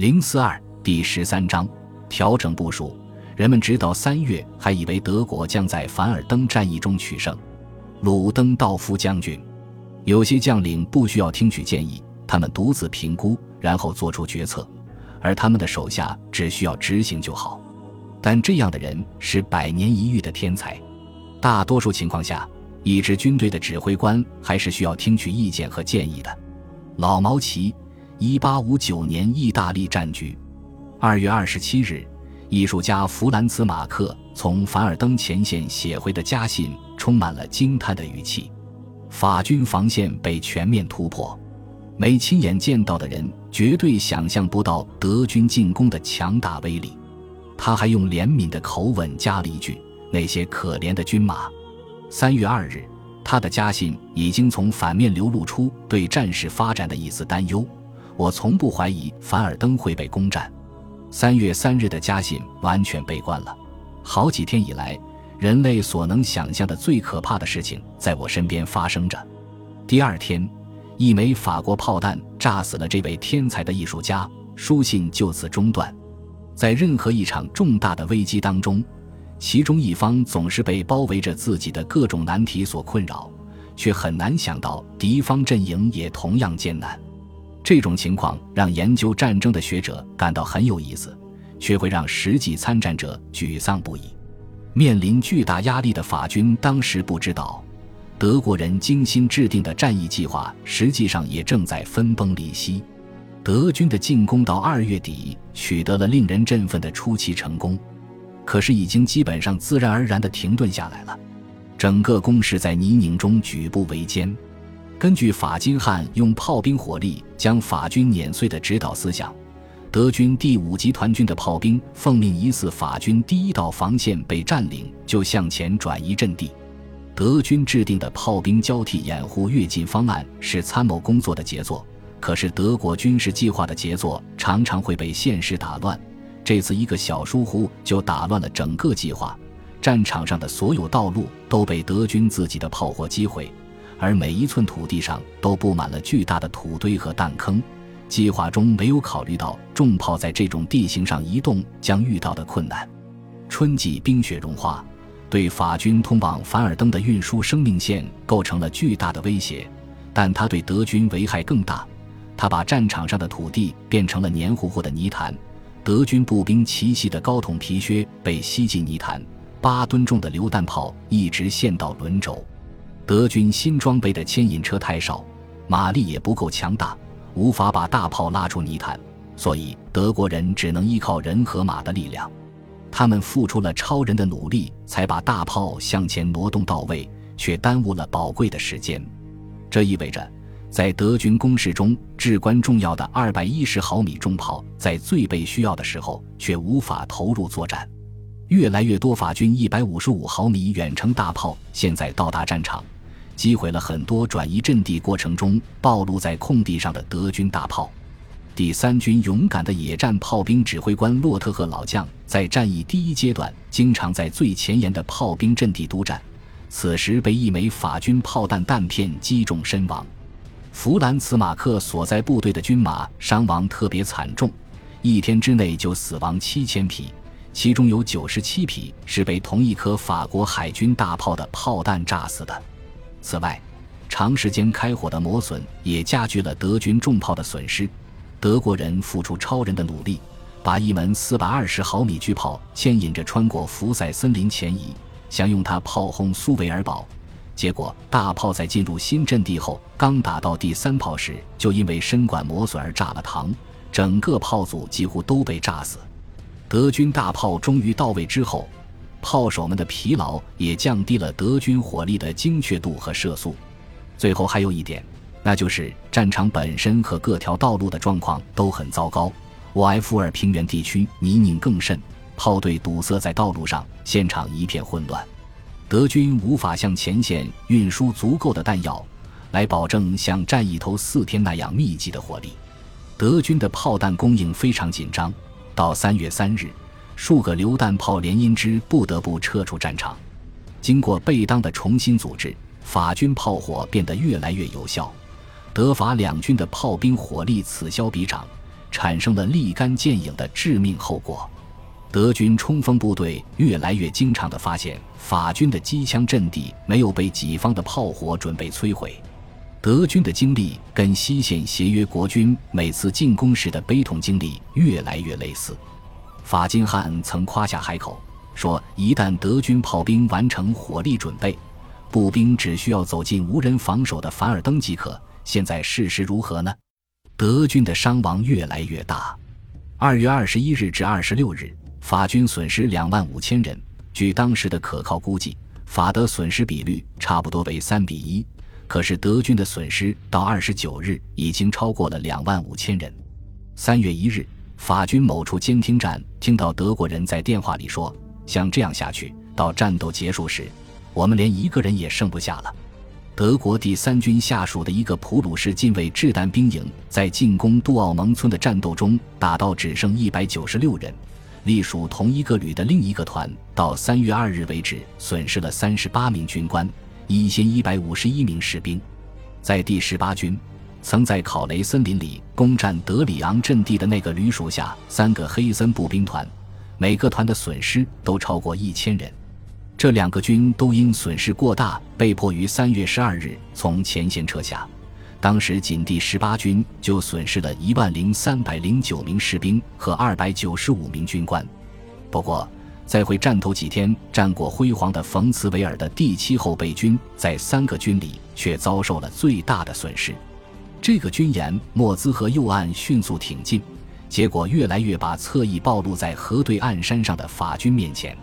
零四二第十三章调整部署。人们直到三月还以为德国将在凡尔登战役中取胜。鲁登道夫将军，有些将领不需要听取建议，他们独自评估，然后做出决策，而他们的手下只需要执行就好。但这样的人是百年一遇的天才。大多数情况下，一支军队的指挥官还是需要听取意见和建议的。老毛奇。一八五九年，意大利战局。二月二十七日，艺术家弗兰茨·马克从凡尔登前线写回的家信充满了惊叹的语气。法军防线被全面突破，没亲眼见到的人绝对想象不到德军进攻的强大威力。他还用怜悯的口吻加了一句：“那些可怜的军马。”三月二日，他的家信已经从反面流露出对战事发展的一丝担忧。我从不怀疑凡尔登会被攻占。三月三日的家信完全悲观了。好几天以来，人类所能想象的最可怕的事情在我身边发生着。第二天，一枚法国炮弹炸死了这位天才的艺术家，书信就此中断。在任何一场重大的危机当中，其中一方总是被包围着自己的各种难题所困扰，却很难想到敌方阵营也同样艰难。这种情况让研究战争的学者感到很有意思，却会让实际参战者沮丧不已。面临巨大压力的法军当时不知道，德国人精心制定的战役计划实际上也正在分崩离析。德军的进攻到二月底取得了令人振奋的初期成功，可是已经基本上自然而然地停顿下来了。整个攻势在泥泞中举步维艰。根据法金汉用炮兵火力将法军碾碎的指导思想，德军第五集团军的炮兵奉命，疑似法军第一道防线被占领，就向前转移阵地。德军制定的炮兵交替掩护越进方案是参谋工作的杰作，可是德国军事计划的杰作常常会被现实打乱。这次一个小疏忽就打乱了整个计划，战场上的所有道路都被德军自己的炮火击毁。而每一寸土地上都布满了巨大的土堆和弹坑，计划中没有考虑到重炮在这种地形上移动将遇到的困难。春季冰雪融化，对法军通往凡尔登的运输生命线构成了巨大的威胁，但它对德军危害更大。它把战场上的土地变成了黏糊糊的泥潭，德军步兵齐膝的高筒皮靴被吸进泥潭，八吨重的榴弹炮一直陷到轮轴。德军新装备的牵引车太少，马力也不够强大，无法把大炮拉出泥潭，所以德国人只能依靠人和马的力量。他们付出了超人的努力，才把大炮向前挪动到位，却耽误了宝贵的时间。这意味着，在德军攻势中至关重要的二百一十毫米重炮，在最被需要的时候却无法投入作战。越来越多法军一百五十五毫米远程大炮现在到达战场。击毁了很多转移阵地过程中暴露在空地上的德军大炮。第三军勇敢的野战炮兵指挥官洛特赫老将在战役第一阶段经常在最前沿的炮兵阵地督战，此时被一枚法军炮弹弹片击中身亡。弗兰茨马克所在部队的军马伤亡特别惨重，一天之内就死亡七千匹，其中有九十七匹是被同一颗法国海军大炮的炮弹炸死的。此外，长时间开火的磨损也加剧了德军重炮的损失。德国人付出超人的努力，把一门四百二十毫米巨炮牵引着穿过福塞森林前移，想用它炮轰苏维尔堡。结果，大炮在进入新阵地后，刚打到第三炮时，就因为身管磨损而炸了膛，整个炮组几乎都被炸死。德军大炮终于到位之后。炮手们的疲劳也降低了德军火力的精确度和射速。最后还有一点，那就是战场本身和各条道路的状况都很糟糕。沃埃夫尔平原地区泥泞更甚，炮队堵塞在道路上，现场一片混乱。德军无法向前线运输足够的弹药，来保证像战役头四天那样密集的火力。德军的炮弹供应非常紧张，到三月三日。数个榴弹炮连因之不得不撤出战场。经过贝当的重新组织，法军炮火变得越来越有效。德法两军的炮兵火力此消彼长，产生了立竿见影的致命后果。德军冲锋部队越来越经常地发现，法军的机枪阵地没有被己方的炮火准备摧毁。德军的经历跟西线协约国军每次进攻时的悲痛经历越来越类似。法金汉曾夸下海口说：“一旦德军炮兵完成火力准备，步兵只需要走进无人防守的凡尔登即可。”现在事实如何呢？德军的伤亡越来越大。二月二十一日至二十六日。法军损失两万五千人，据当时的可靠估计，法德损失比率差不多为三比一。可是德军的损失到二十九日已经超过了两万五千人。三月一日，法军某处监听站听到德国人在电话里说：“像这样下去，到战斗结束时，我们连一个人也剩不下了。”德国第三军下属的一个普鲁士近卫掷弹兵营在进攻杜奥蒙村的战斗中，打到只剩一百九十六人。隶属同一个旅的另一个团，到三月二日为止，损失了三十八名军官，一千一百五十一名士兵。在第十八军，曾在考雷森林里攻占德里昂阵地的那个旅属下三个黑森步兵团，每个团的损失都超过一千人。这两个军都因损失过大，被迫于三月十二日从前线撤下。当时仅第十八军就损失了一万零三百零九名士兵和二百九十五名军官。不过，在会战头几天战果辉煌的冯茨维尔的第七后备军，在三个军里却遭受了最大的损失。这个军沿莫兹河右岸迅速挺进，结果越来越把侧翼暴露在河对岸山上的法军面前。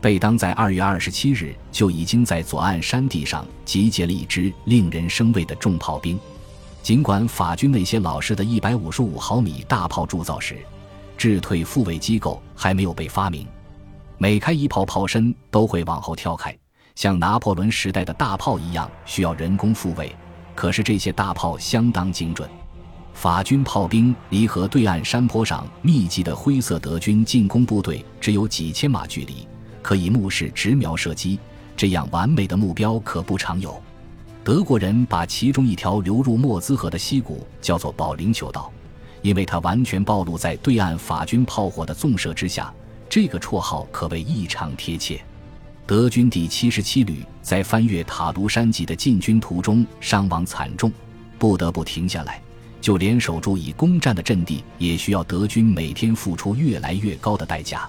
贝当在二月二十七日就已经在左岸山地上集结了一支令人生畏的重炮兵。尽管法军那些老式的一百五十五毫米大炮铸造时，制退复位机构还没有被发明，每开一炮炮身都会往后跳开，像拿破仑时代的大炮一样需要人工复位。可是这些大炮相当精准，法军炮兵离河对岸山坡上密集的灰色德军进攻部队只有几千码距离。可以目视直瞄射击，这样完美的目标可不常有。德国人把其中一条流入莫兹河的溪谷叫做保龄球道，因为它完全暴露在对岸法军炮火的纵射之下。这个绰号可谓异常贴切。德军第七十七旅在翻越塔卢山脊的进军途中伤亡惨重，不得不停下来。就连守住已攻占的阵地，也需要德军每天付出越来越高的代价。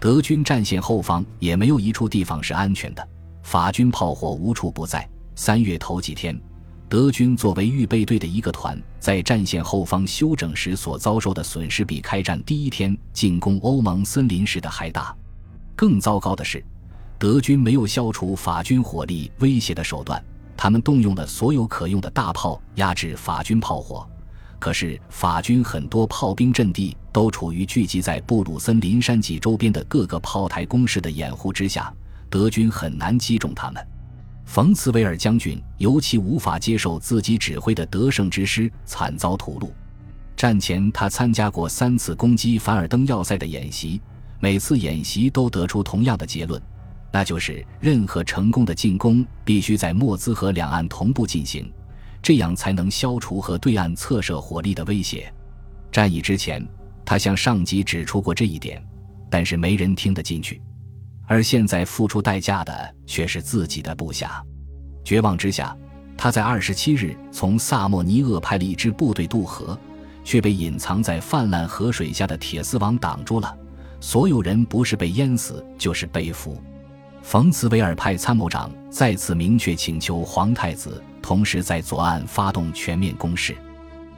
德军战线后方也没有一处地方是安全的，法军炮火无处不在。三月头几天，德军作为预备队的一个团，在战线后方休整时所遭受的损失，比开战第一天进攻欧盟森林时的还大。更糟糕的是，德军没有消除法军火力威胁的手段，他们动用了所有可用的大炮压制法军炮火。可是，法军很多炮兵阵地都处于聚集在布鲁森林山脊周边的各个炮台工事的掩护之下，德军很难击中他们。冯茨维尔将军尤其无法接受自己指挥的得胜之师惨遭屠戮。战前，他参加过三次攻击凡尔登要塞的演习，每次演习都得出同样的结论，那就是任何成功的进攻必须在莫兹河两岸同步进行。这样才能消除和对岸侧射火力的威胁。战役之前，他向上级指出过这一点，但是没人听得进去。而现在付出代价的却是自己的部下。绝望之下，他在二十七日从萨莫尼厄派了一支部队渡河，却被隐藏在泛滥河水下的铁丝网挡住了。所有人不是被淹死，就是被俘。冯茨维尔派参谋长再次明确请求皇太子。同时，在左岸发动全面攻势，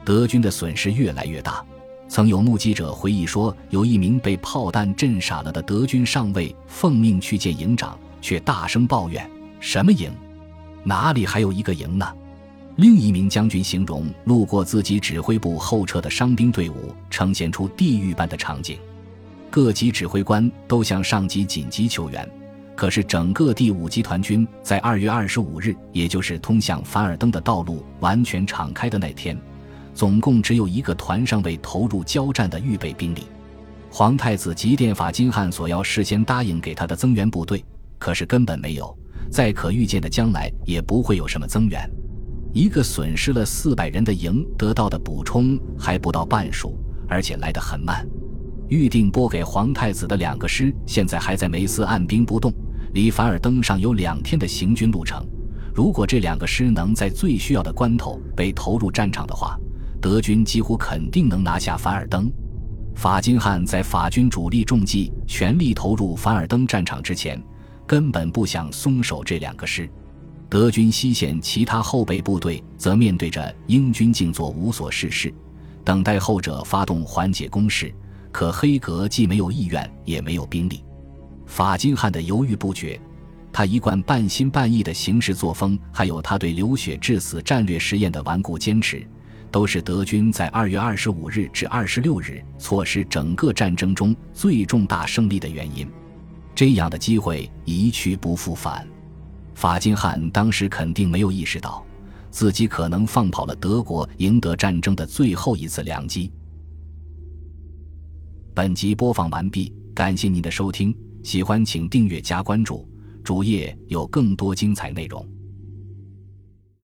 德军的损失越来越大。曾有目击者回忆说，有一名被炮弹震傻了的德军上尉奉命去见营长，却大声抱怨：“什么营？哪里还有一个营呢？”另一名将军形容路过自己指挥部后撤的伤兵队伍，呈现出地狱般的场景。各级指挥官都向上级紧急求援。可是，整个第五集团军在二月二十五日，也就是通向凡尔登的道路完全敞开的那天，总共只有一个团尚未投入交战的预备兵力。皇太子急电法金汉索要事先答应给他的增援部队，可是根本没有，在可预见的将来也不会有什么增援。一个损失了四百人的营得到的补充还不到半数，而且来得很慢。预定拨给皇太子的两个师，现在还在梅斯按兵不动，离凡尔登上有两天的行军路程。如果这两个师能在最需要的关头被投入战场的话，德军几乎肯定能拿下凡尔登。法金汉在法军主力重骑全力投入凡尔登战场之前，根本不想松手这两个师。德军西线其他后备部队则面对着英军静坐无所事事，等待后者发动缓解攻势。可黑格既没有意愿，也没有兵力。法金汉的犹豫不决。他一贯半心半意的行事作风，还有他对流血致死战略实验的顽固坚持，都是德军在二月二十五日至二十六日错失整个战争中最重大胜利的原因。这样的机会一去不复返。法金汉当时肯定没有意识到，自己可能放跑了德国赢得战争的最后一次良机。本集播放完毕，感谢您的收听，喜欢请订阅加关注。主页有更多精彩内容。